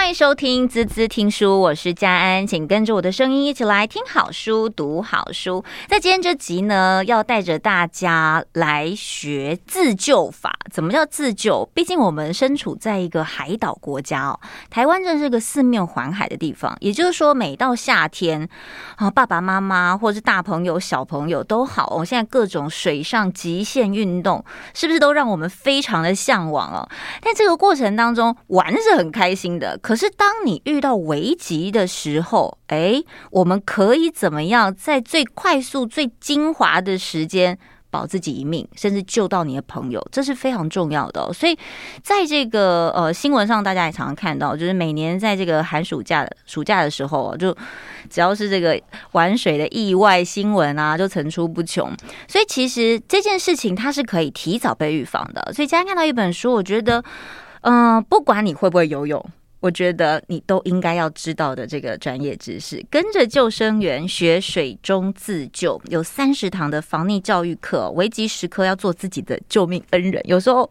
欢迎收听滋滋听书，我是佳安，请跟着我的声音一起来听好书、读好书。在今天这集呢，要带着大家来学自救法。怎么叫自救？毕竟我们身处在一个海岛国家哦，台湾真是个四面环海的地方。也就是说，每到夏天啊，爸爸妈妈或是大朋友、小朋友都好哦，现在各种水上极限运动，是不是都让我们非常的向往哦？但这个过程当中玩是很开心的。可是，当你遇到危急的时候，哎，我们可以怎么样在最快速、最精华的时间保自己一命，甚至救到你的朋友，这是非常重要的。所以，在这个呃新闻上，大家也常常看到，就是每年在这个寒暑假、暑假的时候，就只要是这个玩水的意外新闻啊，就层出不穷。所以，其实这件事情它是可以提早被预防的。所以，今天看到一本书，我觉得，嗯、不管你会不会游泳。我觉得你都应该要知道的这个专业知识，跟着救生员学水中自救，有三十堂的防溺教育课，危急时刻要做自己的救命恩人。有时候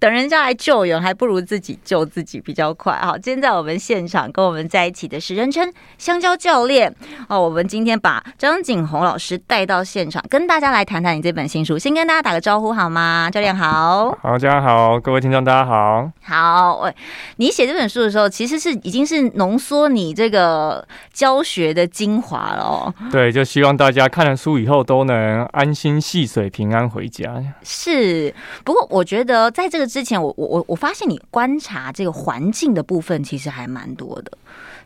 等人家来救援，还不如自己救自己比较快。好，今天在我们现场跟我们在一起的是人称香蕉教练哦。我们今天把张景宏老师带到现场，跟大家来谈谈你这本新书。先跟大家打个招呼好吗？教练好，好，大家好，各位听众大家好，好。喂，你写这本书的时候。其实是已经是浓缩你这个教学的精华了哦。对，就希望大家看了书以后都能安心戏水、平安回家。是，不过我觉得在这个之前，我我我我发现你观察这个环境的部分其实还蛮多的。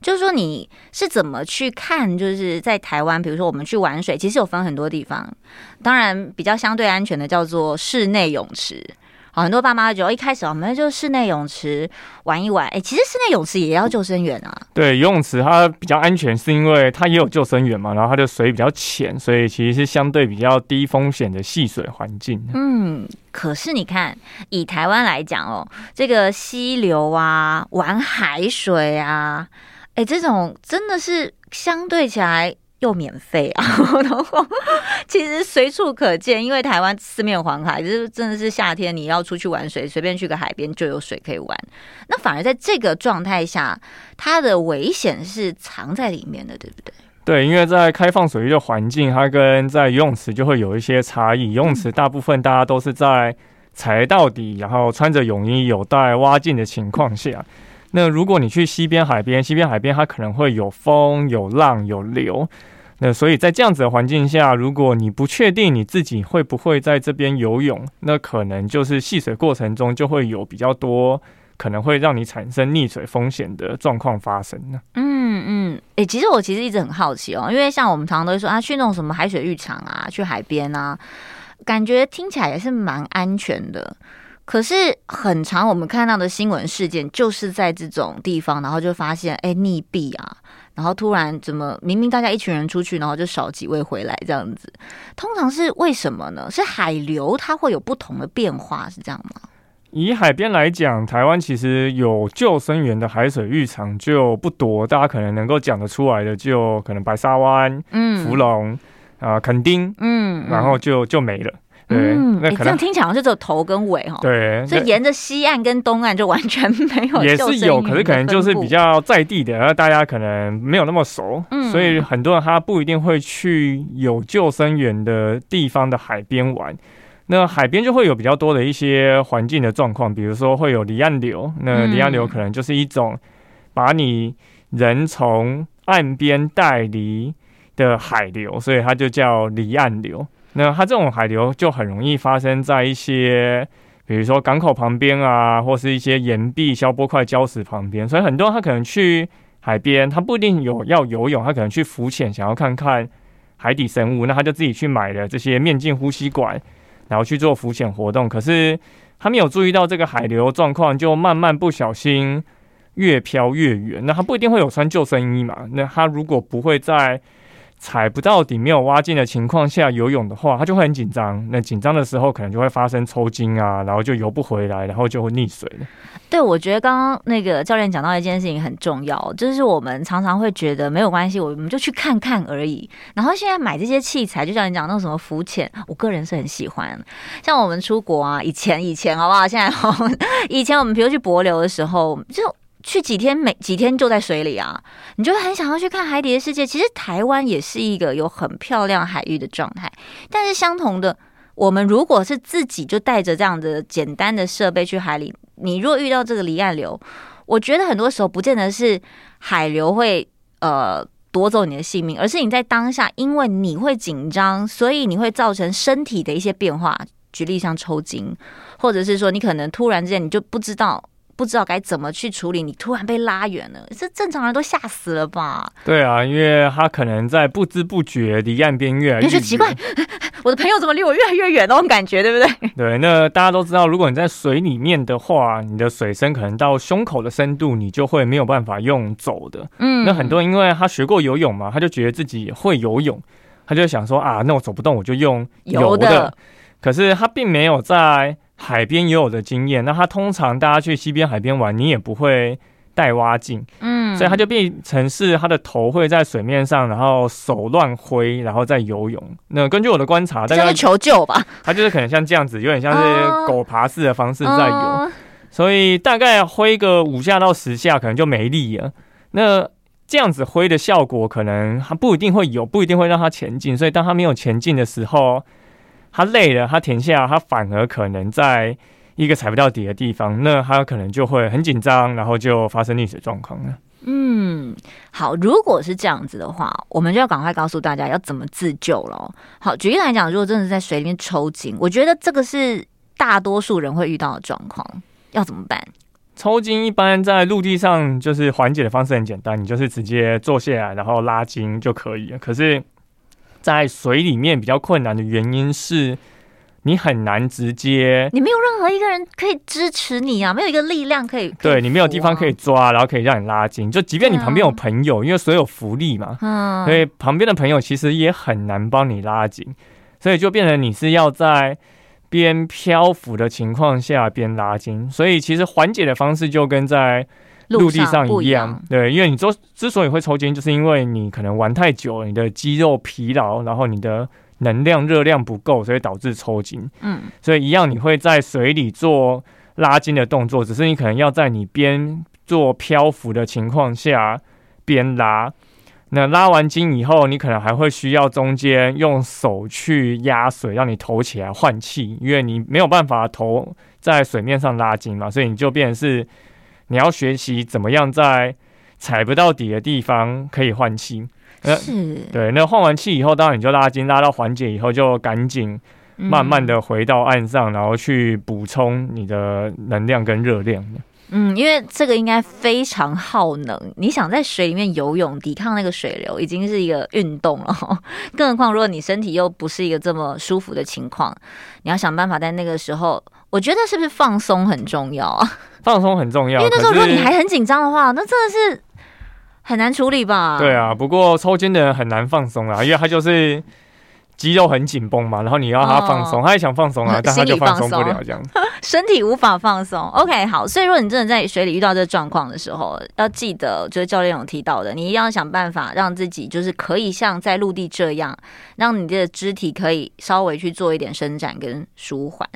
就是说你是怎么去看？就是在台湾，比如说我们去玩水，其实有分很多地方。当然，比较相对安全的叫做室内泳池。很多爸妈觉得一开始我们就室内泳池玩一玩，哎，其实室内泳池也要救生员啊。对，游泳池它比较安全，是因为它也有救生员嘛，然后它的水比较浅，所以其实是相对比较低风险的戏水环境。嗯，可是你看，以台湾来讲哦，这个溪流啊，玩海水啊，哎，这种真的是相对起来。又免费啊，然后其实随处可见，因为台湾四面环海，就是真的是夏天你要出去玩水，随便去个海边就有水可以玩。那反而在这个状态下，它的危险是藏在里面的，对不对？对，因为在开放水域的环境，它跟在游泳池就会有一些差异。游泳池大部分大家都是在踩到底，然后穿着泳衣，有带蛙镜的情况下。那如果你去西边、海边，西边、海边它可能会有风、有浪、有流。那所以在这样子的环境下，如果你不确定你自己会不会在这边游泳，那可能就是戏水过程中就会有比较多可能会让你产生溺水风险的状况发生呢。嗯嗯，诶、欸，其实我其实一直很好奇哦，因为像我们常常都会说啊，去那种什么海水浴场啊，去海边啊，感觉听起来也是蛮安全的。可是很长我们看到的新闻事件，就是在这种地方，然后就发现哎溺毙啊，然后突然怎么明明大家一群人出去，然后就少几位回来这样子，通常是为什么呢？是海流它会有不同的变化，是这样吗？以海边来讲，台湾其实有救生员的海水浴场就不多，大家可能能够讲得出来的，就可能白沙湾、嗯、福隆啊、呃、垦丁，嗯，然后就就没了。对，嗯，那可能、欸、这样听起来好像是只有头跟尾哈。对，所以沿着西岸跟东岸就完全没有。也是有，可是可能就是比较在地的，然后大家可能没有那么熟，嗯，所以很多人他不一定会去有救生员的地方的海边玩。那海边就会有比较多的一些环境的状况，比如说会有离岸流，那离岸流可能就是一种把你人从岸边带离的海流，所以它就叫离岸流。那它这种海流就很容易发生在一些，比如说港口旁边啊，或是一些岩壁、消波块、礁石旁边。所以很多人他可能去海边，他不一定有要游泳，他可能去浮潜，想要看看海底生物。那他就自己去买了这些面镜呼吸管，然后去做浮潜活动。可是他没有注意到这个海流状况，就慢慢不小心越飘越远。那他不一定会有穿救生衣嘛？那他如果不会在踩不到底、没有挖进的情况下游泳的话，他就会很紧张。那紧张的时候，可能就会发生抽筋啊，然后就游不回来，然后就会溺水了。对，我觉得刚刚那个教练讲到一件事情很重要，就是我们常常会觉得没有关系，我们就去看看而已。然后现在买这些器材，就像你讲那种什么浮潜，我个人是很喜欢。像我们出国啊，以前以前好不好？现在好，以前我们比如去帛琉的时候就。去几天，每几天就在水里啊，你就会很想要去看海底的世界。其实台湾也是一个有很漂亮海域的状态，但是相同的，我们如果是自己就带着这样的简单的设备去海里，你若遇到这个离岸流，我觉得很多时候不见得是海流会呃夺走你的性命，而是你在当下，因为你会紧张，所以你会造成身体的一些变化。举例像抽筋，或者是说你可能突然之间你就不知道不知道该怎么去处理，你突然被拉远了，这正常人都吓死了吧？对啊，因为他可能在不知不觉离岸边越来越远，你就奇怪，我的朋友怎么离我越来越远那种感觉，对不对？对，那大家都知道，如果你在水里面的话，你的水深可能到胸口的深度，你就会没有办法用走的。嗯，那很多人因为他学过游泳嘛，他就觉得自己会游泳，他就想说啊，那我走不动，我就用游的。游的可是他并没有在海边游泳的经验，那他通常大家去西边海边玩，你也不会带蛙镜，嗯，所以他就变成是他的头会在水面上，然后手乱挥，然后再游泳。那根据我的观察，大概求救吧，他就是可能像这样子，有点像是狗爬式的方式在游，所以大概挥个五下到十下，可能就没力了。那这样子挥的效果，可能还不一定会有，不一定会让它前进。所以当他没有前进的时候，他累了，他停下，他反而可能在一个踩不到底的地方，那他可能就会很紧张，然后就发生溺水状况了。嗯，好，如果是这样子的话，我们就要赶快告诉大家要怎么自救了。好，举例来讲，如果真的是在水里面抽筋，我觉得这个是大多数人会遇到的状况，要怎么办？抽筋一般在陆地上就是缓解的方式很简单，你就是直接坐下来，然后拉筋就可以了。可是在水里面比较困难的原因是，你很难直接，你没有任何一个人可以支持你啊，没有一个力量可以，对你没有地方可以抓，然后可以让你拉筋。就即便你旁边有朋友，因为所有福利嘛，嗯，所以旁边的朋友其实也很难帮你拉筋，所以就变成你是要在边漂浮的情况下边拉筋。所以其实缓解的方式就跟在。陆地上一样，对，因为你之之所以会抽筋，就是因为你可能玩太久了，你的肌肉疲劳，然后你的能量热量不够，所以导致抽筋。嗯，所以一样，你会在水里做拉筋的动作，只是你可能要在你边做漂浮的情况下边拉。那拉完筋以后，你可能还会需要中间用手去压水，让你头起来换气，因为你没有办法头在水面上拉筋嘛，所以你就变成是。你要学习怎么样在踩不到底的地方可以换气，是，对。那换完气以后，当然你就拉筋，拉到缓解以后，就赶紧慢慢的回到岸上，嗯、然后去补充你的能量跟热量。嗯，因为这个应该非常耗能。你想在水里面游泳，抵抗那个水流，已经是一个运动了。更何况，如果你身体又不是一个这么舒服的情况，你要想办法在那个时候，我觉得是不是放松很重要啊？放松很重要，因为那时候如果你还很紧张的话，那真的是很难处理吧？对啊，不过抽筋的人很难放松啊，因为他就是。肌肉很紧绷嘛，然后你要他放松，哦、他也想放松啊，但他就放松不了这样，身体无法放松。OK，好，所以如果你真的在水里遇到这个状况的时候，要记得，就是教练有提到的，你一定要想办法让自己就是可以像在陆地这样，让你的肢体可以稍微去做一点伸展跟舒缓，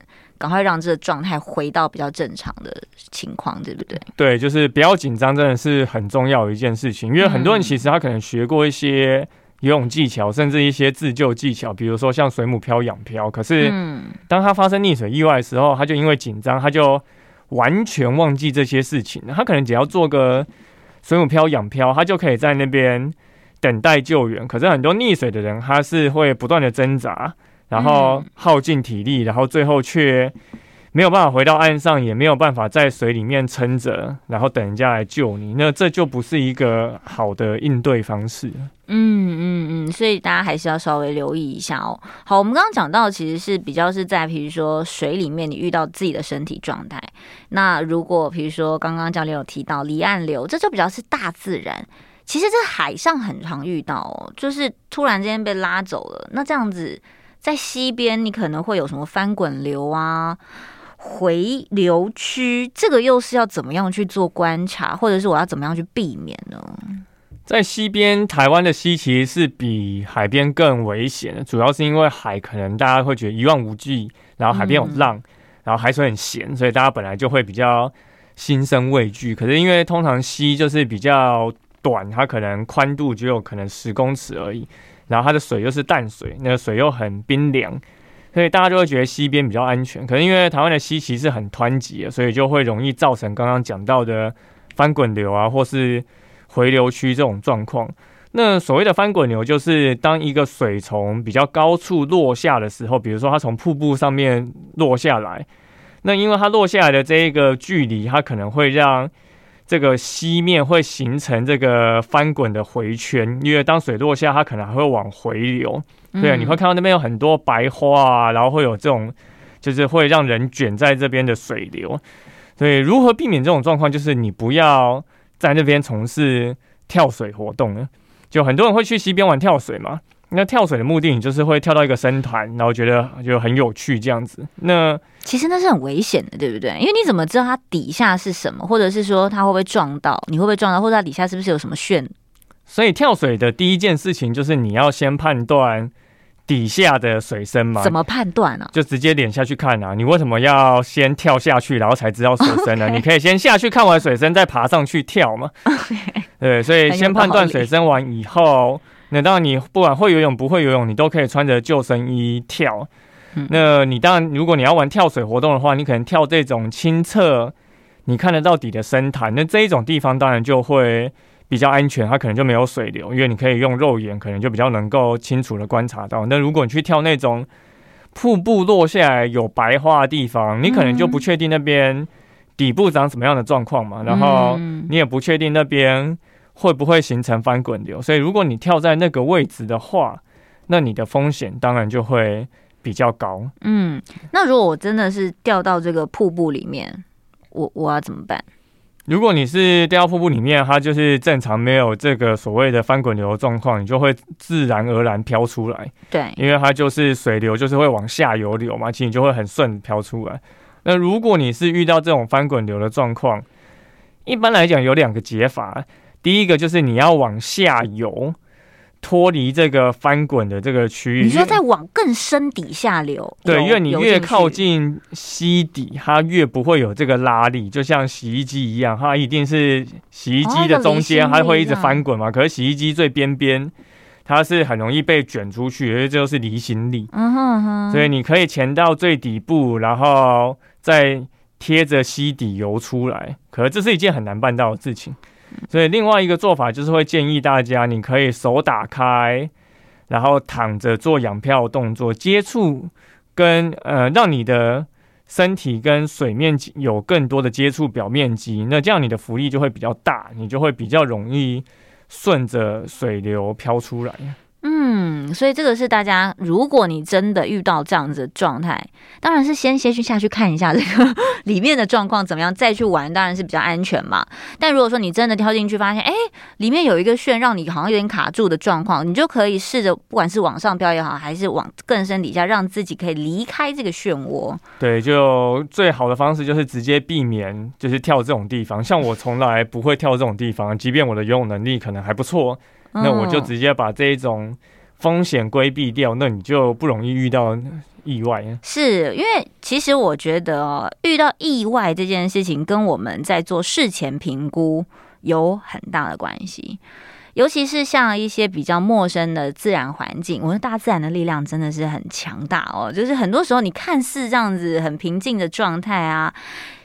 赶快让这个状态回到比较正常的情况，对不对？对，就是不要紧张，真的是很重要的一件事情，因为很多人其实他可能学过一些。游泳技巧，甚至一些自救技巧，比如说像水母漂、仰漂。可是，当他发生溺水意外的时候，他就因为紧张，他就完全忘记这些事情。他可能只要做个水母漂、仰漂，他就可以在那边等待救援。可是很多溺水的人，他是会不断的挣扎，然后耗尽体力，然后最后却。没有办法回到岸上，也没有办法在水里面撑着，然后等人家来救你，那这就不是一个好的应对方式。嗯嗯嗯，所以大家还是要稍微留意一下哦。好，我们刚刚讲到，其实是比较是在，比如说水里面你遇到自己的身体状态。那如果比如说刚刚教练有提到离岸流，这就比较是大自然。其实，在海上很常遇到哦，就是突然之间被拉走了。那这样子在西边，你可能会有什么翻滚流啊？回流区，这个又是要怎么样去做观察，或者是我要怎么样去避免呢？在西边，台湾的西其实是比海边更危险的，主要是因为海可能大家会觉得一望无际，然后海边有浪，嗯、然后海水很咸，所以大家本来就会比较心生畏惧。可是因为通常西就是比较短，它可能宽度只有可能十公尺而已，然后它的水又是淡水，那个水又很冰凉，所以大家就会觉得溪边比较安全。可是因为台湾的溪其实很湍急的，所以就会容易造成刚刚讲到的翻滚流啊，或是回流区这种状况。那所谓的翻滚流，就是当一个水从比较高处落下的时候，比如说它从瀑布上面落下来，那因为它落下来的这一个距离，它可能会让这个西面会形成这个翻滚的回圈，因为当水落下，它可能还会往回流。对啊，你会看到那边有很多白花啊，然后会有这种就是会让人卷在这边的水流。所以如何避免这种状况，就是你不要在那边从事跳水活动呢？就很多人会去溪边玩跳水嘛，那跳水的目的，你就是会跳到一个深潭，然后觉得就很有趣这样子。那其实那是很危险的，对不对？因为你怎么知道它底下是什么，或者是说它会不会撞到？你会不会撞到？或者它底下是不是有什么旋？所以跳水的第一件事情就是你要先判断。底下的水深吗？怎么判断呢？就直接脸下去看啊！你为什么要先跳下去，然后才知道水深呢？Okay. 你可以先下去看完水深，再爬上去跳嘛。Okay. 对，所以先判断水深完以后，那当然你不管会游泳不会游泳，你都可以穿着救生衣跳。嗯、那你当然，如果你要玩跳水活动的话，你可能跳这种清澈，你看得到底的深潭，那这一种地方当然就会。比较安全，它可能就没有水流，因为你可以用肉眼，可能就比较能够清楚的观察到。那如果你去跳那种瀑布落下来有白花的地方，你可能就不确定那边底部长什么样的状况嘛，然后你也不确定那边会不会形成翻滚流。所以如果你跳在那个位置的话，那你的风险当然就会比较高。嗯，那如果我真的是掉到这个瀑布里面，我我要怎么办？如果你是掉到瀑布里面，它就是正常没有这个所谓的翻滚流的状况，你就会自然而然飘出来。对，因为它就是水流，就是会往下游流嘛，其实你就会很顺飘出来。那如果你是遇到这种翻滚流的状况，一般来讲有两个解法，第一个就是你要往下游。脱离这个翻滚的这个区域，你说再往更深底下流？对，因为你越靠近溪底，它越不会有这个拉力，就像洗衣机一样，它一定是洗衣机的中间，它会一直翻滚嘛。可是洗衣机最边边，它是很容易被卷出去，因为这就是离心力。嗯哼哼。所以你可以潜到最底部，然后再贴着溪底游出来。可是这是一件很难办到的事情。所以另外一个做法就是会建议大家，你可以手打开，然后躺着做仰漂动作，接触跟呃，让你的身体跟水面有更多的接触表面积，那这样你的浮力就会比较大，你就会比较容易顺着水流漂出来。嗯，所以这个是大家，如果你真的遇到这样子的状态，当然是先先去下去看一下这个 里面的状况怎么样，再去玩，当然是比较安全嘛。但如果说你真的跳进去，发现哎，里面有一个漩，让你好像有点卡住的状况，你就可以试着，不管是往上飘也好，还是往更深底下，让自己可以离开这个漩涡。对，就最好的方式就是直接避免，就是跳这种地方。像我从来不会跳这种地方，即便我的游泳能力可能还不错。那我就直接把这一种风险规避掉，那你就不容易遇到意外。是因为其实我觉得哦，遇到意外这件事情跟我们在做事前评估有很大的关系，尤其是像一些比较陌生的自然环境，我觉得大自然的力量真的是很强大哦。就是很多时候你看似这样子很平静的状态啊，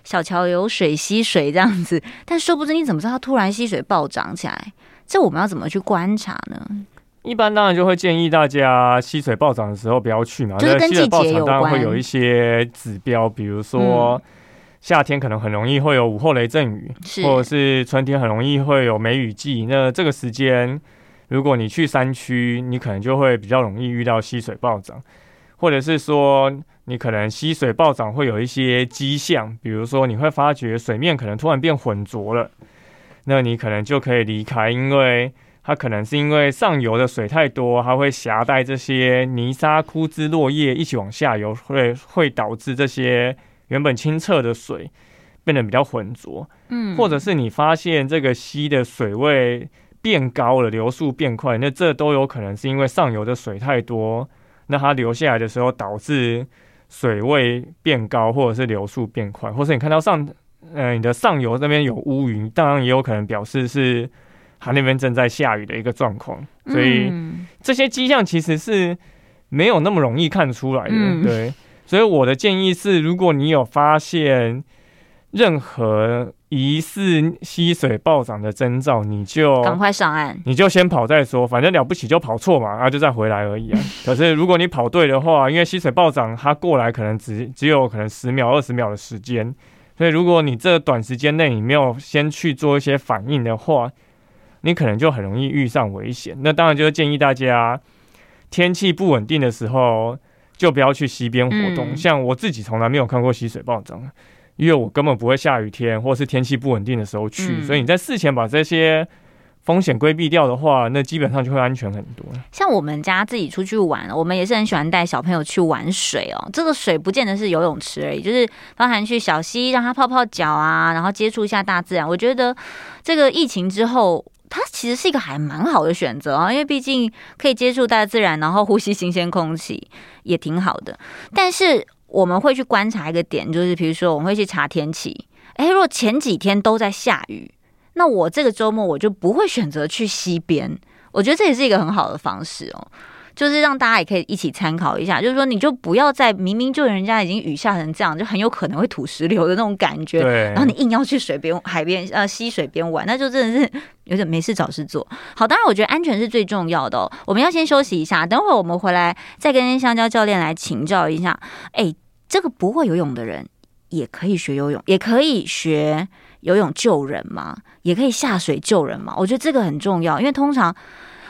小桥流水溪水这样子，但说不定你怎么知道它突然溪水暴涨起来？这我们要怎么去观察呢？一般当然就会建议大家溪水暴涨的时候不要去嘛。就是跟季节有关。当然会有一些指标，比如说夏天可能很容易会有午后雷阵雨，或者是春天很容易会有梅雨季。那这个时间，如果你去山区，你可能就会比较容易遇到溪水暴涨，或者是说你可能溪水暴涨会有一些迹象，比如说你会发觉水面可能突然变浑浊了。那你可能就可以离开，因为它可能是因为上游的水太多，它会携带这些泥沙、枯枝、落叶一起往下游，会会导致这些原本清澈的水变得比较浑浊。嗯，或者是你发现这个溪的水位变高了，流速变快，那这都有可能是因为上游的水太多，那它流下来的时候导致水位变高，或者是流速变快，或是你看到上。呃，你的上游那边有乌云，当然也有可能表示是它那边正在下雨的一个状况。所以这些迹象其实是没有那么容易看出来的。嗯、对，所以我的建议是，如果你有发现任何疑似溪水暴涨的征兆，你就赶快上岸，你就先跑再说，反正了不起就跑错嘛，然后就再回来而已啊。可是如果你跑对的话，因为溪水暴涨，它过来可能只只有可能十秒、二十秒的时间，所以如果你这短时间内你没有先去做一些反应的话，你可能就很容易遇上危险。那当然就是建议大家，天气不稳定的时候就不要去溪边活动。嗯、像我自己从来没有看过溪水暴涨。因为我根本不会下雨天或是天气不稳定的时候去，嗯、所以你在事前把这些风险规避掉的话，那基本上就会安全很多。像我们家自己出去玩，我们也是很喜欢带小朋友去玩水哦。这个水不见得是游泳池而已，就是包含去小溪让他泡泡脚啊，然后接触一下大自然。我觉得这个疫情之后，它其实是一个还蛮好的选择啊，因为毕竟可以接触大自然，然后呼吸新鲜空气，也挺好的。但是。我们会去观察一个点，就是比如说我们会去查天气。诶，如果前几天都在下雨，那我这个周末我就不会选择去西边。我觉得这也是一个很好的方式哦。就是让大家也可以一起参考一下，就是说你就不要在明明就人家已经雨下成这样，就很有可能会土石流的那种感觉，然后你硬要去水边、海边、呃溪水边玩，那就真的是有点没事找事做。好，当然我觉得安全是最重要的哦。我们要先休息一下，等会儿我们回来再跟香蕉教练来请教一下。哎，这个不会游泳的人也可以学游泳，也可以学游泳救人吗？也可以下水救人吗？我觉得这个很重要，因为通常。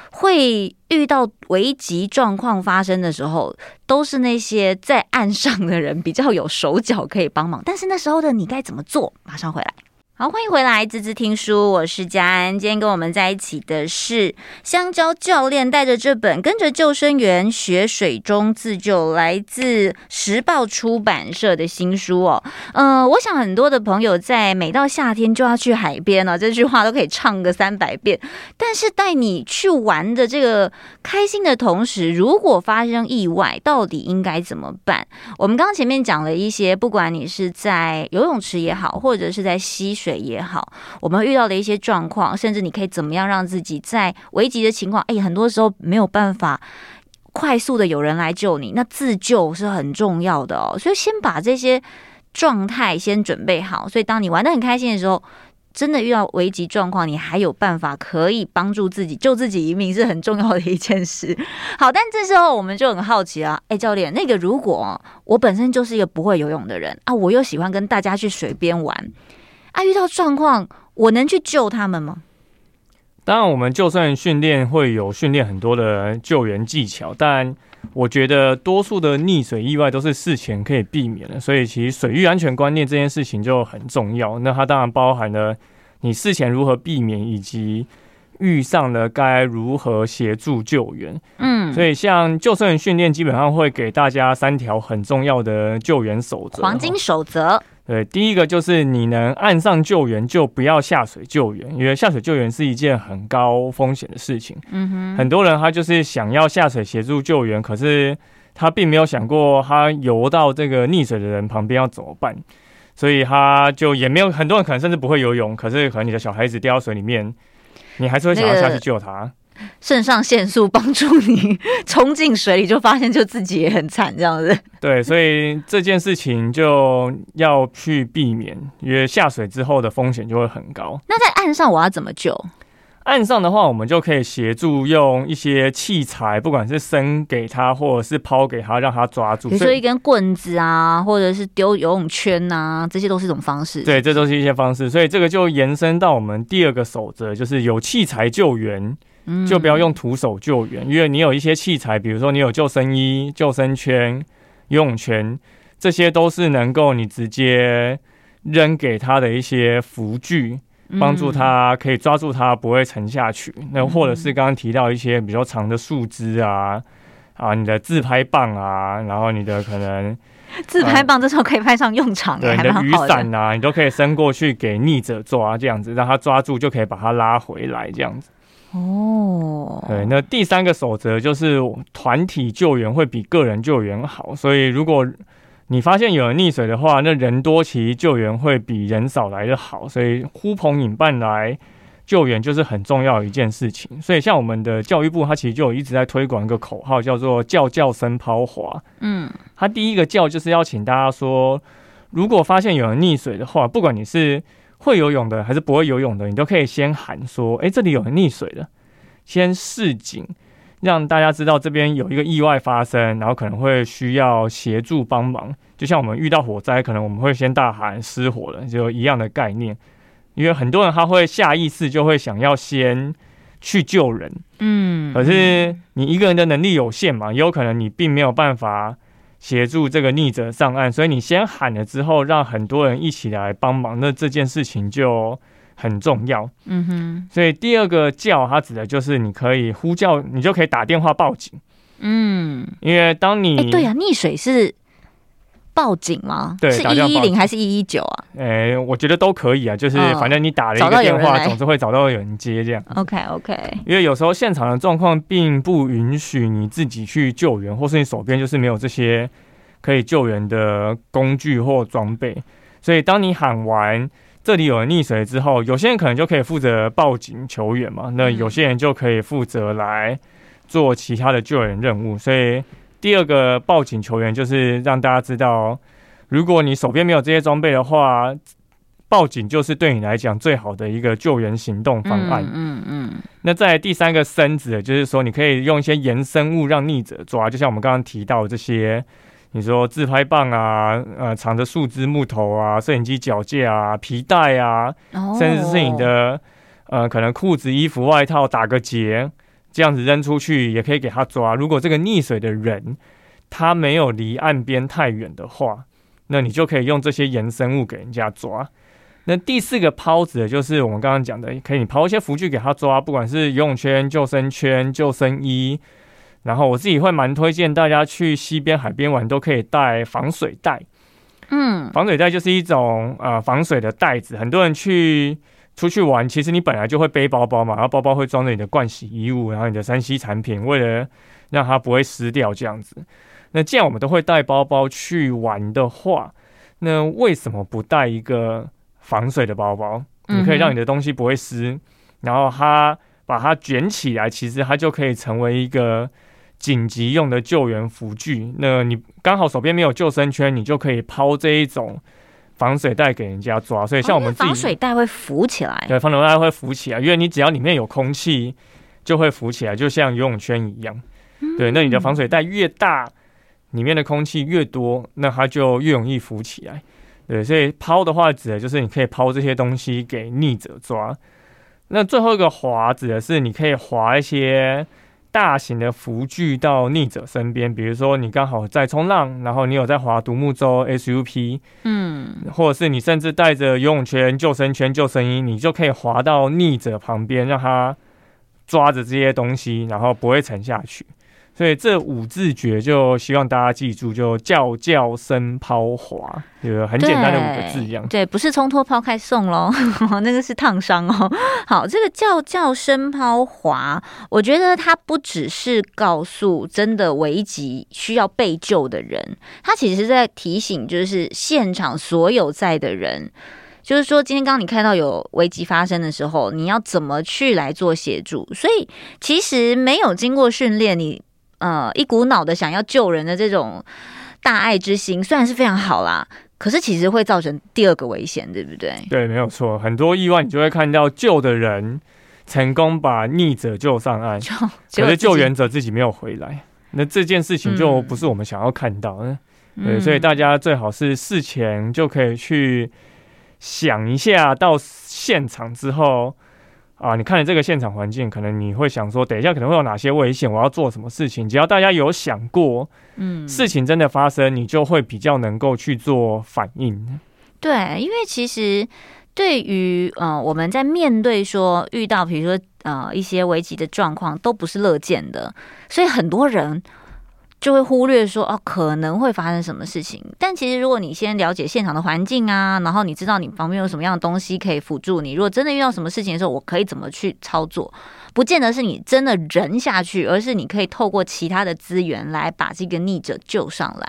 会遇到危急状况发生的时候，都是那些在岸上的人比较有手脚可以帮忙。但是那时候的你该怎么做？马上回来。好，欢迎回来，滋滋听书，我是佳安。今天跟我们在一起的是香蕉教练，带着这本《跟着救生员学水中自救》，来自时报出版社的新书哦。嗯、呃，我想很多的朋友在每到夏天就要去海边了，这句话都可以唱个三百遍。但是带你去玩的这个开心的同时，如果发生意外，到底应该怎么办？我们刚刚前面讲了一些，不管你是在游泳池也好，或者是在溪水。水也好，我们遇到的一些状况，甚至你可以怎么样让自己在危急的情况，哎，很多时候没有办法快速的有人来救你，那自救是很重要的哦。所以先把这些状态先准备好，所以当你玩得很开心的时候，真的遇到危急状况，你还有办法可以帮助自己，救自己一命是很重要的一件事。好，但这时候我们就很好奇啊，哎，教练，那个如果我本身就是一个不会游泳的人啊，我又喜欢跟大家去水边玩。啊，遇到状况，我能去救他们吗？当然，我们就算训练会有训练很多的救援技巧，但我觉得多数的溺水意外都是事前可以避免的，所以其实水域安全观念这件事情就很重要。那它当然包含了你事前如何避免，以及遇上了该如何协助救援。嗯，所以像救生员训练基本上会给大家三条很重要的救援守则，黄金守则。对，第一个就是你能岸上救援，就不要下水救援，因为下水救援是一件很高风险的事情。嗯哼，很多人他就是想要下水协助救援，可是他并没有想过他游到这个溺水的人旁边要怎么办，所以他就也没有，很多人可能甚至不会游泳，可是可能你的小孩子掉到水里面，你还是会想要下去救他。肾上腺素帮助你冲进水里，就发现就自己也很惨，这样子。对，所以这件事情就要去避免，因为下水之后的风险就会很高。那在岸上我要怎么救？岸上的话，我们就可以协助用一些器材，不管是伸给他，或者是抛给他，让他抓住。比如说一根棍子啊，或者是丢游泳圈啊，这些都是一种方式。对，这都是一些方式。所以这个就延伸到我们第二个守则，就是有器材救援。就不要用徒手救援，因为你有一些器材，比如说你有救生衣、救生圈、游泳圈，这些都是能够你直接扔给他的一些浮具，帮助他可以抓住他不会沉下去。那或者是刚刚提到一些比较长的树枝啊，啊，你的自拍棒啊，然后你的可能 自拍棒这时候可以派上用场，对，你的雨伞啊，你都可以伸过去给逆者抓，这样子让他抓住就可以把他拉回来，这样子。哦，对，那第三个守则就是团体救援会比个人救援好，所以如果你发现有人溺水的话，那人多其实救援会比人少来得好，所以呼朋引伴来救援就是很重要的一件事情。所以像我们的教育部，它其实就有一直在推广一个口号，叫做“叫叫声抛滑”。嗯，它第一个叫就是要请大家说，如果发现有人溺水的话，不管你是会游泳的还是不会游泳的，你都可以先喊说：“哎，这里有人溺水了。”先示警。让大家知道这边有一个意外发生，然后可能会需要协助帮忙。就像我们遇到火灾，可能我们会先大喊失火了，就一样的概念。因为很多人他会下意识就会想要先去救人，嗯，可是你一个人的能力有限嘛，也有可能你并没有办法协助这个逆者上岸，所以你先喊了之后，让很多人一起来帮忙，那这件事情就。很重要，嗯哼，所以第二个叫，它指的就是你可以呼叫，你就可以打电话报警，嗯，因为当你，欸、对呀、啊，溺水是报警吗？对，是一一零还是一一九啊？哎、欸，我觉得都可以啊，就是反正你打了一个电话，总是会找到有人接这样。OK OK，因为有时候现场的状况并不允许你自己去救援，或是你手边就是没有这些可以救援的工具或装备，所以当你喊完。这里有人溺水之后，有些人可能就可以负责报警求援嘛，那有些人就可以负责来做其他的救援任务。所以第二个报警球员就是让大家知道，如果你手边没有这些装备的话，报警就是对你来讲最好的一个救援行动方案。嗯嗯，嗯。那在第三个绳子，就是说你可以用一些延伸物让逆者抓，就像我们刚刚提到的这些。你说自拍棒啊，呃，藏着树枝、木头啊，摄影机脚架啊，皮带啊，oh. 甚至是你的呃，可能裤子、衣服、外套打个结，这样子扔出去也可以给他抓。如果这个溺水的人他没有离岸边太远的话，那你就可以用这些延伸物给人家抓。那第四个抛子的就是我们刚刚讲的，可以抛一些浮具给他抓，不管是游泳圈、救生圈、救生衣。然后我自己会蛮推荐大家去西边、海边玩，都可以带防水袋。嗯，防水袋就是一种呃防水的袋子。很多人去出去玩，其实你本来就会背包包嘛，然后包包会装着你的盥洗衣物，然后你的三 C 产品，为了让它不会湿掉这样子。那既然我们都会带包包去玩的话，那为什么不带一个防水的包包？你可以让你的东西不会湿，然后它把它卷起来，其实它就可以成为一个。紧急用的救援辅具，那你刚好手边没有救生圈，你就可以抛这一种防水袋给人家抓。所以像我们自己，防水袋会浮起来，对，防水袋会浮起来，因为你只要里面有空气，就会浮起来，就像游泳圈一样。对，那你的防水袋越大，里面的空气越多，那它就越容易浮起来。对，所以抛的话，指的就是你可以抛这些东西给逆者抓。那最后一个滑，指的是你可以滑一些。大型的浮具到溺者身边，比如说你刚好在冲浪，然后你有在划独木舟 SUP，嗯，或者是你甚至带着游泳圈、救生圈、救生衣，你就可以划到溺者旁边，让他抓着这些东西，然后不会沉下去。所以这五字诀就希望大家记住，就叫叫声抛滑，有很简单的五个字一样。对，不是冲脱抛开送喽，那个是烫伤哦。好，这个叫叫声抛滑，我觉得它不只是告诉真的危急需要被救的人，它其实在提醒，就是现场所有在的人，就是说今天刚刚你看到有危机发生的时候，你要怎么去来做协助。所以其实没有经过训练，你。呃，一股脑的想要救人的这种大爱之心，虽然是非常好啦，可是其实会造成第二个危险，对不对？对，没有错。很多意外，你就会看到救的人成功把溺者救上岸，可是救援者自己没有回来，那这件事情就不是我们想要看到的。嗯、对，所以大家最好是事前就可以去想一下，到现场之后。啊，你看了这个现场环境，可能你会想说，等一下可能会有哪些危险，我要做什么事情？只要大家有想过，嗯，事情真的发生，你就会比较能够去做反应。对，因为其实对于呃，我们在面对说遇到，比如说呃一些危急的状况，都不是乐见的，所以很多人就会忽略说哦，可能会发生什么事情。但其实如果你先了解现场的环境啊，然后你知道你旁边有什么样的东西可以辅助你，如果真的遇到什么事情的时候，我可以怎么去操作，不见得是你真的人下去，而是你可以透过其他的资源来把这个溺者救上来。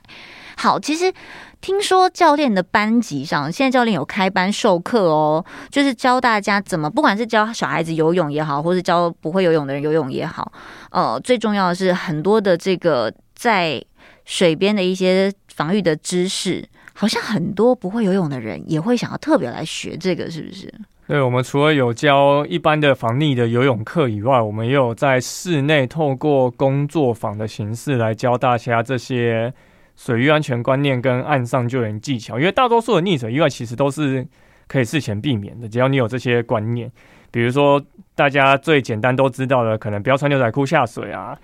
好，其实听说教练的班级上，现在教练有开班授课哦，就是教大家怎么，不管是教小孩子游泳也好，或是教不会游泳的人游泳也好，呃，最重要的是很多的这个在水边的一些防御的知识，好像很多不会游泳的人也会想要特别来学这个，是不是？对，我们除了有教一般的防溺的游泳课以外，我们也有在室内透过工作坊的形式来教大家这些。水域安全观念跟岸上救援技巧，因为大多数的溺水意外其实都是可以事前避免的，只要你有这些观念，比如说大家最简单都知道的，可能不要穿牛仔裤下水啊，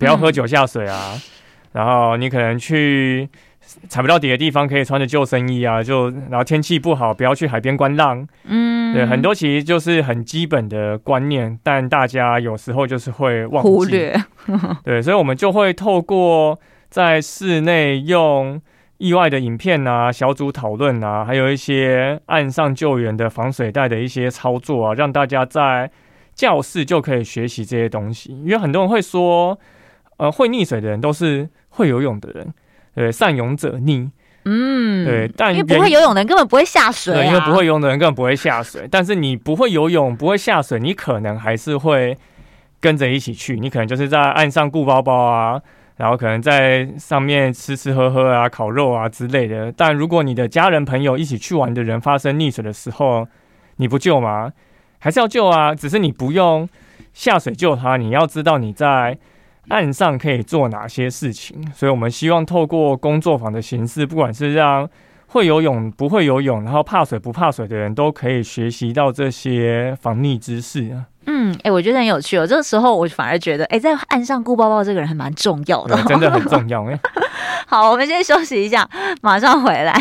不要喝酒下水啊，嗯、然后你可能去踩不到底的地方可以穿着救生衣啊，就然后天气不好不要去海边观浪，嗯，对，很多其实就是很基本的观念，但大家有时候就是会忘记，忽略，对，所以我们就会透过。在室内用意外的影片啊、小组讨论啊，还有一些岸上救援的防水袋的一些操作啊，让大家在教室就可以学习这些东西。因为很多人会说，呃，会溺水的人都是会游泳的人，对，善泳者溺，嗯，对，但因为不会游泳的人根本不会下水啊，对，因为不会游泳的人根本不会下水。但是你不会游泳、不会下水，你可能还是会跟着一起去，你可能就是在岸上顾包包啊。然后可能在上面吃吃喝喝啊，烤肉啊之类的。但如果你的家人朋友一起去玩的人发生溺水的时候，你不救吗？还是要救啊，只是你不用下水救他。你要知道你在岸上可以做哪些事情。所以我们希望透过工作坊的形式，不管是让会游泳、不会游泳，然后怕水不怕水的人都可以学习到这些防溺知识啊。嗯，哎、欸，我觉得很有趣哦。这个时候，我反而觉得，哎、欸，在岸上顾包包这个人还蛮重要的，真的很重要。哎，好，我们先休息一下，马上回来。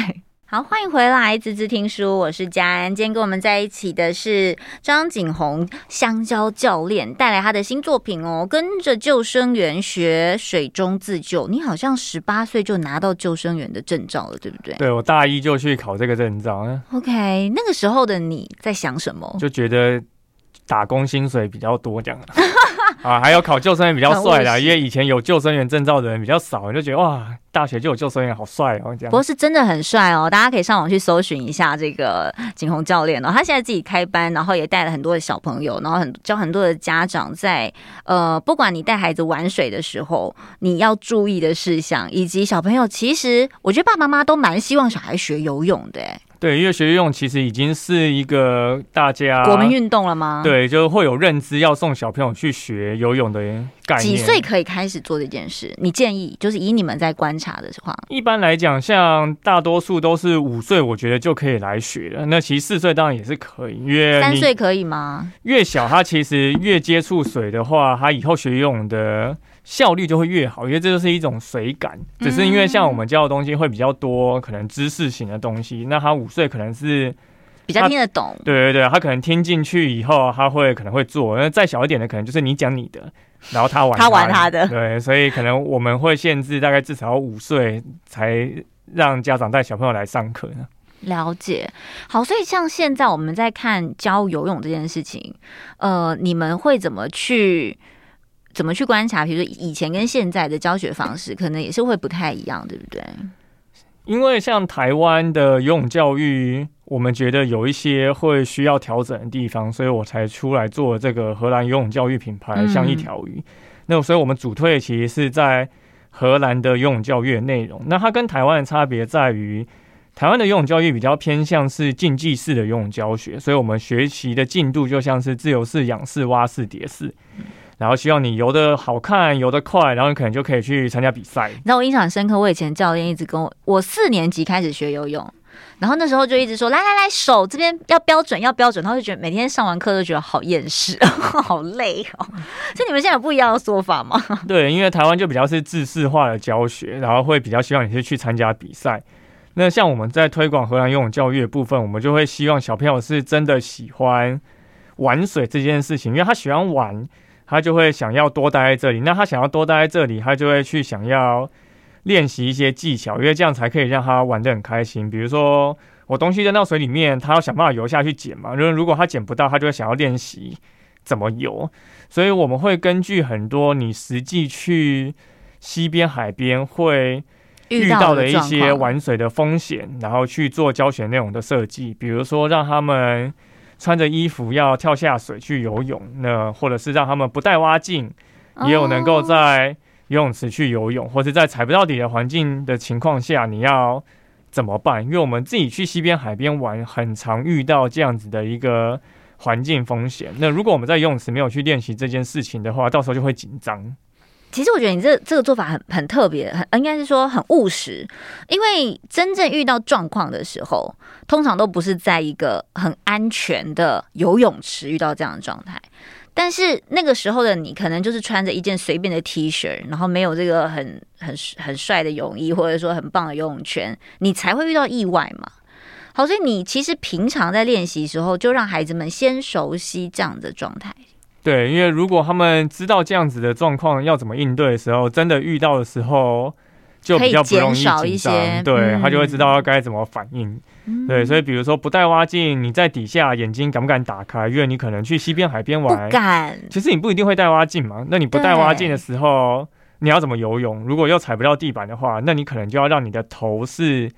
好，欢迎回来，滋滋听书，我是佳安。今天跟我们在一起的是张景宏香蕉教练，带来他的新作品哦，跟着救生员学水中自救。你好像十八岁就拿到救生员的证照了，对不对？对，我大一就去考这个证照。OK，那个时候的你在想什么？就觉得。打工薪水比较多，这样 啊，还有考救生员比较帅啦，因为以前有救生员证照的人比较少，就觉得哇，大学就有救生员，好帅哦，这样。不过是真的很帅哦，大家可以上网去搜寻一下这个景宏教练哦，他现在自己开班，然后也带了很多的小朋友，然后很教很多的家长在呃，不管你带孩子玩水的时候，你要注意的事项，以及小朋友，其实我觉得爸爸妈妈都蛮希望小孩学游泳的，对，因为学游泳其实已经是一个大家国民运动了吗？对，就会有认知要送小朋友去学游泳的概念。几岁可以开始做这件事？你建议就是以你们在观察的话，一般来讲，像大多数都是五岁，我觉得就可以来学了。那其实四岁当然也是可以，因为三岁可以吗？越小他其实越接触水的话，他以后学游泳的。效率就会越好，因为这就是一种水感。只是因为像我们教的东西会比较多，可能知识型的东西。那他五岁可能是比较听得懂。对对对，他可能听进去以后，他会可能会做。那再小一点的，可能就是你讲你的，然后他玩他玩他的。对，所以可能我们会限制大概至少五岁才让家长带小朋友来上课呢。了解。好，所以像现在我们在看教游泳这件事情，呃，你们会怎么去？怎么去观察？比如说以前跟现在的教学方式，可能也是会不太一样，对不对？因为像台湾的游泳教育，我们觉得有一些会需要调整的地方，所以我才出来做这个荷兰游泳教育品牌，像一条鱼。嗯、那所以我们主推的其实是在荷兰的游泳教育的内容。那它跟台湾的差别在于，台湾的游泳教育比较偏向是竞技式的游泳教学，所以我们学习的进度就像是自由式、仰式、蛙式、蝶式。然后希望你游得好看，游得快，然后你可能就可以去参加比赛。那我印象很深刻，我以前教练一直跟我，我四年级开始学游泳，然后那时候就一直说，来来来，手这边要标准，要标准。然后就觉得每天上完课都觉得好厌世，好累哦。所以你们现在有不一样的说法吗？对，因为台湾就比较是制式化的教学，然后会比较希望你是去参加比赛。那像我们在推广荷兰游泳教育的部分，我们就会希望小朋友是真的喜欢玩水这件事情，因为他喜欢玩。他就会想要多待在这里。那他想要多待在这里，他就会去想要练习一些技巧，因为这样才可以让他玩得很开心。比如说，我东西扔到水里面，他要想办法游下去捡嘛。因为如果他捡不到，他就会想要练习怎么游。所以我们会根据很多你实际去西边、海边会遇到的一些玩水的风险，然后去做教学内容的设计。比如说，让他们。穿着衣服要跳下水去游泳，那或者是让他们不带蛙镜，也有能够在游泳池去游泳，或者在踩不到底的环境的情况下，你要怎么办？因为我们自己去西边、海边玩，很常遇到这样子的一个环境风险。那如果我们在游泳池没有去练习这件事情的话，到时候就会紧张。其实我觉得你这这个做法很很特别，很应该是说很务实，因为真正遇到状况的时候，通常都不是在一个很安全的游泳池遇到这样的状态。但是那个时候的你，可能就是穿着一件随便的 T 恤，然后没有这个很很很帅的泳衣，或者说很棒的游泳圈，你才会遇到意外嘛。好，所以你其实平常在练习时候，就让孩子们先熟悉这样的状态。对，因为如果他们知道这样子的状况要怎么应对的时候，真的遇到的时候就比较不容易紧张。对、嗯、他就会知道该怎么反应。嗯、对，所以比如说不戴蛙镜，你在底下眼睛敢不敢打开？因为你可能去西边、海边玩，不敢。其实你不一定会戴蛙镜嘛。那你不戴蛙镜的时候，你要怎么游泳？如果又踩不到地板的话，那你可能就要让你的头是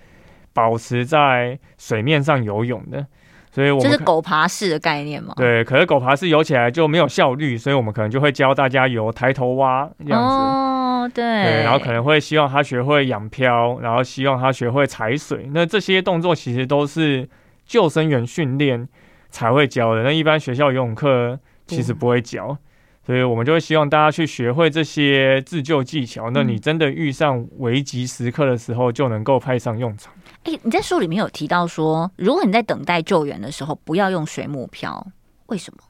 保持在水面上游泳的。所以我们就是狗爬式的概念嘛。对，可是狗爬式游起来就没有效率，所以我们可能就会教大家游抬头蛙这样子。哦，对。对，然后可能会希望他学会仰漂，然后希望他学会踩水。那这些动作其实都是救生员训练才会教的。那一般学校游泳课其实不会教，嗯、所以我们就会希望大家去学会这些自救技巧。那你真的遇上危急时刻的时候，就能够派上用场。哎，你在书里面有提到说，如果你在等待救援的时候，不要用水母漂，为什么？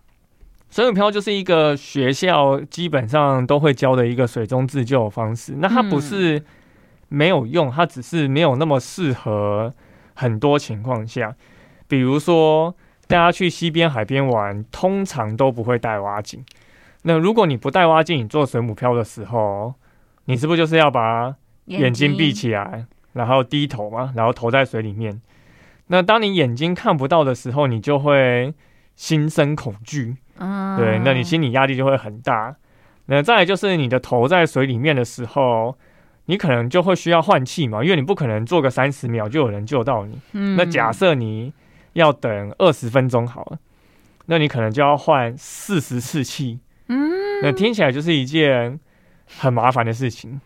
水母漂就是一个学校基本上都会教的一个水中自救的方式。那它不是没有用，它只是没有那么适合很多情况下。比如说，大家去西边、海边玩，通常都不会带蛙镜。那如果你不带蛙镜，你做水母漂的时候，你是不是就是要把眼睛闭起来？然后低头嘛，然后投在水里面。那当你眼睛看不到的时候，你就会心生恐惧。嗯，对，那你心理压力就会很大。那再来就是你的头在水里面的时候，你可能就会需要换气嘛，因为你不可能做个三十秒就有人救到你。嗯，那假设你要等二十分钟好了，那你可能就要换四十次气。嗯，那听起来就是一件很麻烦的事情。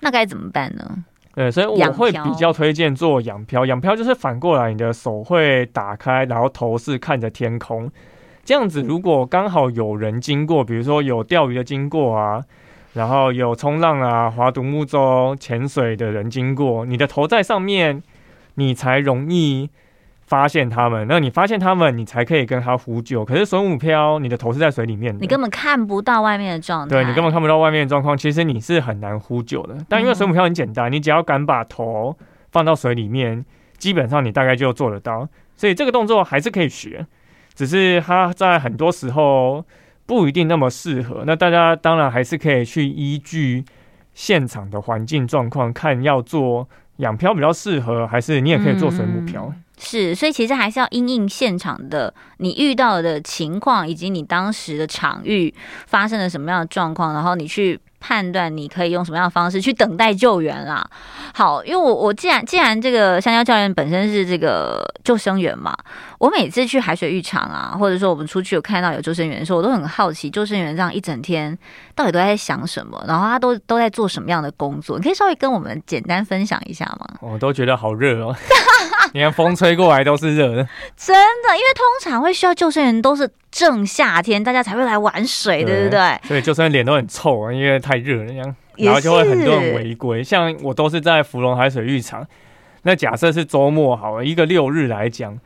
那该怎么办呢？对，所以我会比较推荐做仰漂。仰漂就是反过来，你的手会打开，然后头是看着天空。这样子，如果刚好有人经过，比如说有钓鱼的经过啊，然后有冲浪啊、划独木舟、潜水的人经过，你的头在上面，你才容易。发现他们，那你发现他们，你才可以跟他呼救。可是水母漂，你的头是在水里面的，你根本看不到外面的状态。对，你根本看不到外面的状况，其实你是很难呼救的。但因为水母漂很简单，你只要敢把头放到水里面，基本上你大概就做得到。所以这个动作还是可以学，只是它在很多时候不一定那么适合。那大家当然还是可以去依据现场的环境状况，看要做仰漂比较适合，还是你也可以做水母漂。嗯是，所以其实还是要因应现场的你遇到的情况，以及你当时的场域发生了什么样的状况，然后你去。判断你可以用什么样的方式去等待救援啦。好，因为我我既然既然这个香蕉教练本身是这个救生员嘛，我每次去海水浴场啊，或者说我们出去有看到有救生员的时候，我都很好奇救生员这样一整天到底都在想什么，然后他都都在做什么样的工作？你可以稍微跟我们简单分享一下吗？我都觉得好热哦，你看风吹过来都是热的，真的，因为通常会需要救生员都是。正夏天，大家才会来玩水，对不对？所以救生员脸都很臭啊，因为太热了，这样，然后就会很多人违规。像我都是在芙蓉海水浴场，那假设是周末好了，一个六日来讲，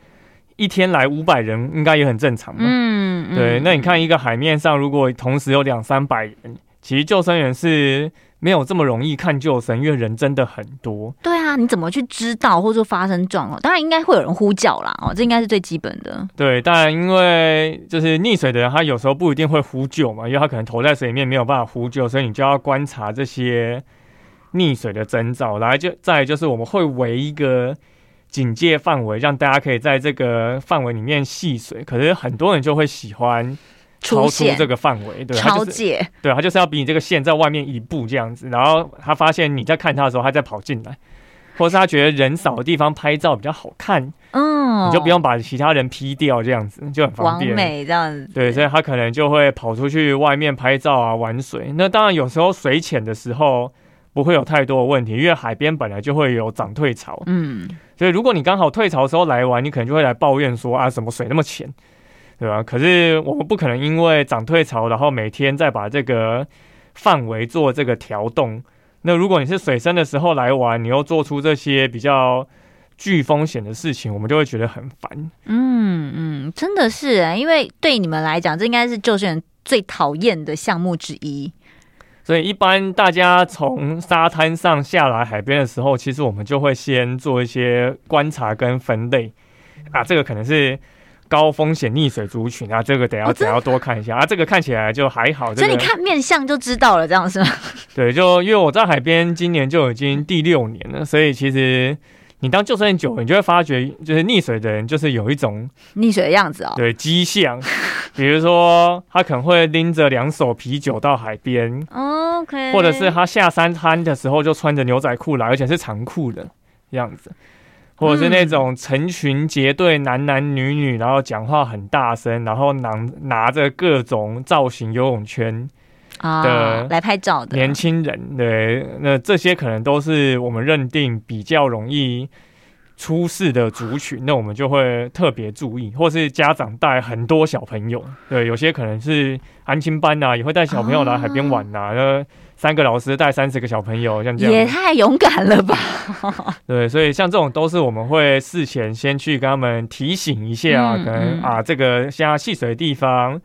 一天来五百人，应该也很正常嘛。嗯，对。那你看一个海面上，如果同时有两三百人，其实救生员是没有这么容易看救生，因为人真的很多。对啊，你怎么去知道或者说发生状况？当然应该会有人呼叫啦，哦，这应该是最基本的。对，当然因为就是溺水的人，他有时候不一定会呼救嘛，因为他可能投在水里面没有办法呼救，所以你就要观察这些溺水的征兆。来就再来就是我们会围一个警戒范围，让大家可以在这个范围里面戏水。可是很多人就会喜欢。超出这个范围，对，超界，对，他就是要比你这个线在外面一步这样子，然后他发现你在看他的时候，他再跑进来，或是他觉得人少的地方拍照比较好看，嗯，你就不用把其他人 P 掉，这样子就很方便，完美这样子，对，所以他可能就会跑出去外面拍照啊，玩水。那当然有时候水浅的时候不会有太多的问题，因为海边本来就会有涨退潮，嗯，所以如果你刚好退潮的时候来玩，你可能就会来抱怨说啊，什么水那么浅。对吧？可是我们不可能因为涨退潮，然后每天再把这个范围做这个调动。那如果你是水深的时候来玩，你又做出这些比较巨风险的事情，我们就会觉得很烦。嗯嗯，真的是啊，因为对你们来讲，这应该是救生员最讨厌的项目之一。所以一般大家从沙滩上下来海边的时候，其实我们就会先做一些观察跟分类啊，这个可能是。高风险溺水族群啊，这个得要得要多看一下啊。这个看起来就还好，所以你看面相就知道了，这样是吗？对，就因为我在海边今年就已经第六年了，所以其实你当救生员久了，你就会发觉，就是溺水的人就是有一种溺水的样子哦。对，迹象，比如说他可能会拎着两手啤酒到海边，OK，或者是他下山滩的时候就穿着牛仔裤来，而且是长裤的样子。或者是那种成群结队，男男女女，然后讲话很大声，然后拿拿着各种造型游泳圈的来拍照的年轻人，对，那这些可能都是我们认定比较容易出事的族群，那我们就会特别注意，或是家长带很多小朋友，对，有些可能是安亲班呐，也会带小朋友来海边玩呐，那。三个老师带三十个小朋友，像这样也太勇敢了吧？对，所以像这种都是我们会事前先去跟他们提醒一下，嗯、可能啊，这个像戏水的地方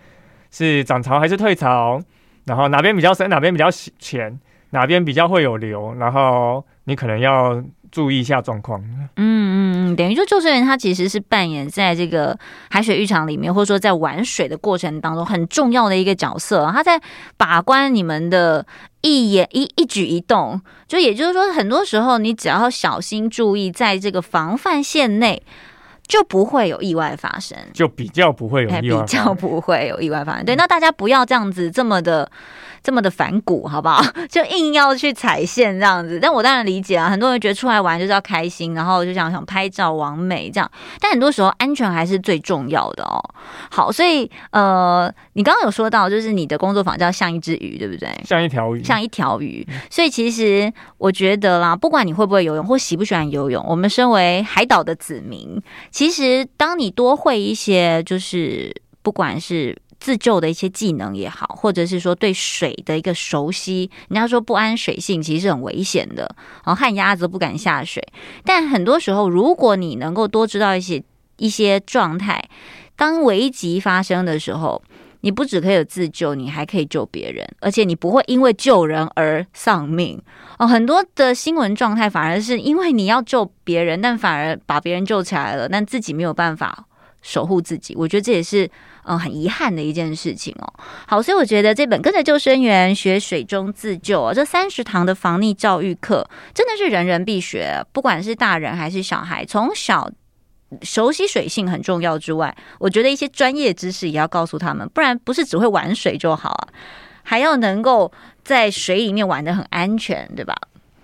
是涨潮还是退潮，然后哪边比较深，哪边比较浅，哪边比较会有流，然后你可能要注意一下状况。嗯嗯嗯，等于说救生员他其实是扮演在这个海水浴场里面，或者说在玩水的过程当中很重要的一个角色，他在把关你们的。一言一一举一动，就也就是说，很多时候你只要小心注意，在这个防范线内，就不会有意外发生，就比较不会有意外，比较不会有意外发生。对，那大家不要这样子这么的。这么的反骨，好不好？就硬要去踩线这样子，但我当然理解啊。很多人觉得出来玩就是要开心，然后就想想拍照、完美这样。但很多时候安全还是最重要的哦。好，所以呃，你刚刚有说到，就是你的工作坊叫像一只鱼，对不对？像一条鱼，像一条鱼。所以其实我觉得啦，不管你会不会游泳或喜不喜欢游泳，我们身为海岛的子民，其实当你多会一些，就是不管是。自救的一些技能也好，或者是说对水的一个熟悉，人家说不谙水性其实是很危险的，然后旱鸭子不敢下水。但很多时候，如果你能够多知道一些一些状态，当危急发生的时候，你不只可以有自救，你还可以救别人，而且你不会因为救人而丧命哦。很多的新闻状态反而是因为你要救别人，但反而把别人救起来了，但自己没有办法守护自己。我觉得这也是。嗯，很遗憾的一件事情哦。好，所以我觉得这本《跟着救生员学水中自救》哦，这三十堂的防溺教育课真的是人人必学，不管是大人还是小孩，从小熟悉水性很重要之外，我觉得一些专业知识也要告诉他们，不然不是只会玩水就好啊，还要能够在水里面玩的很安全，对吧？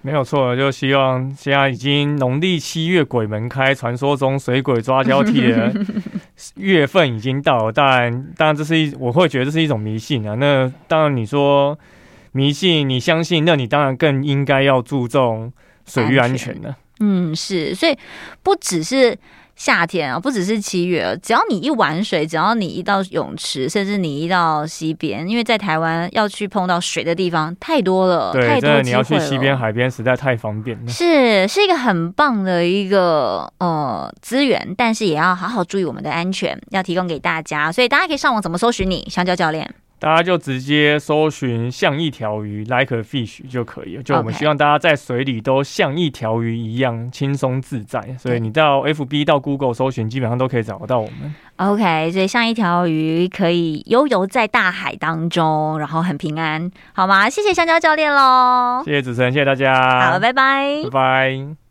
没有错，就希望现在已经农历七月鬼门开，传说中水鬼抓交替的 月份已经到了。当然，当然这是一，我会觉得这是一种迷信啊。那当然你说迷信，你相信，那你当然更应该要注重水域安全了。嗯，是，所以不只是。夏天啊，不只是七月，只要你一玩水，只要你一到泳池，甚至你一到溪边，因为在台湾要去碰到水的地方太多了，对，太多机会了。真的，你要去溪边、海边，实在太方便了。是，是一个很棒的一个呃资源，但是也要好好注意我们的安全，要提供给大家。所以大家可以上网怎么搜寻你？香蕉教练。大家就直接搜寻像一条鱼 like a fish 就可以了。就我们希望大家在水里都像一条鱼一样轻松自在。所以你到 FB 到 Google 搜寻，基本上都可以找得到我们。OK，所以像一条鱼可以悠游在大海当中，然后很平安，好吗？谢谢香蕉教练喽。谢谢主持人，谢谢大家。好，拜拜，拜拜。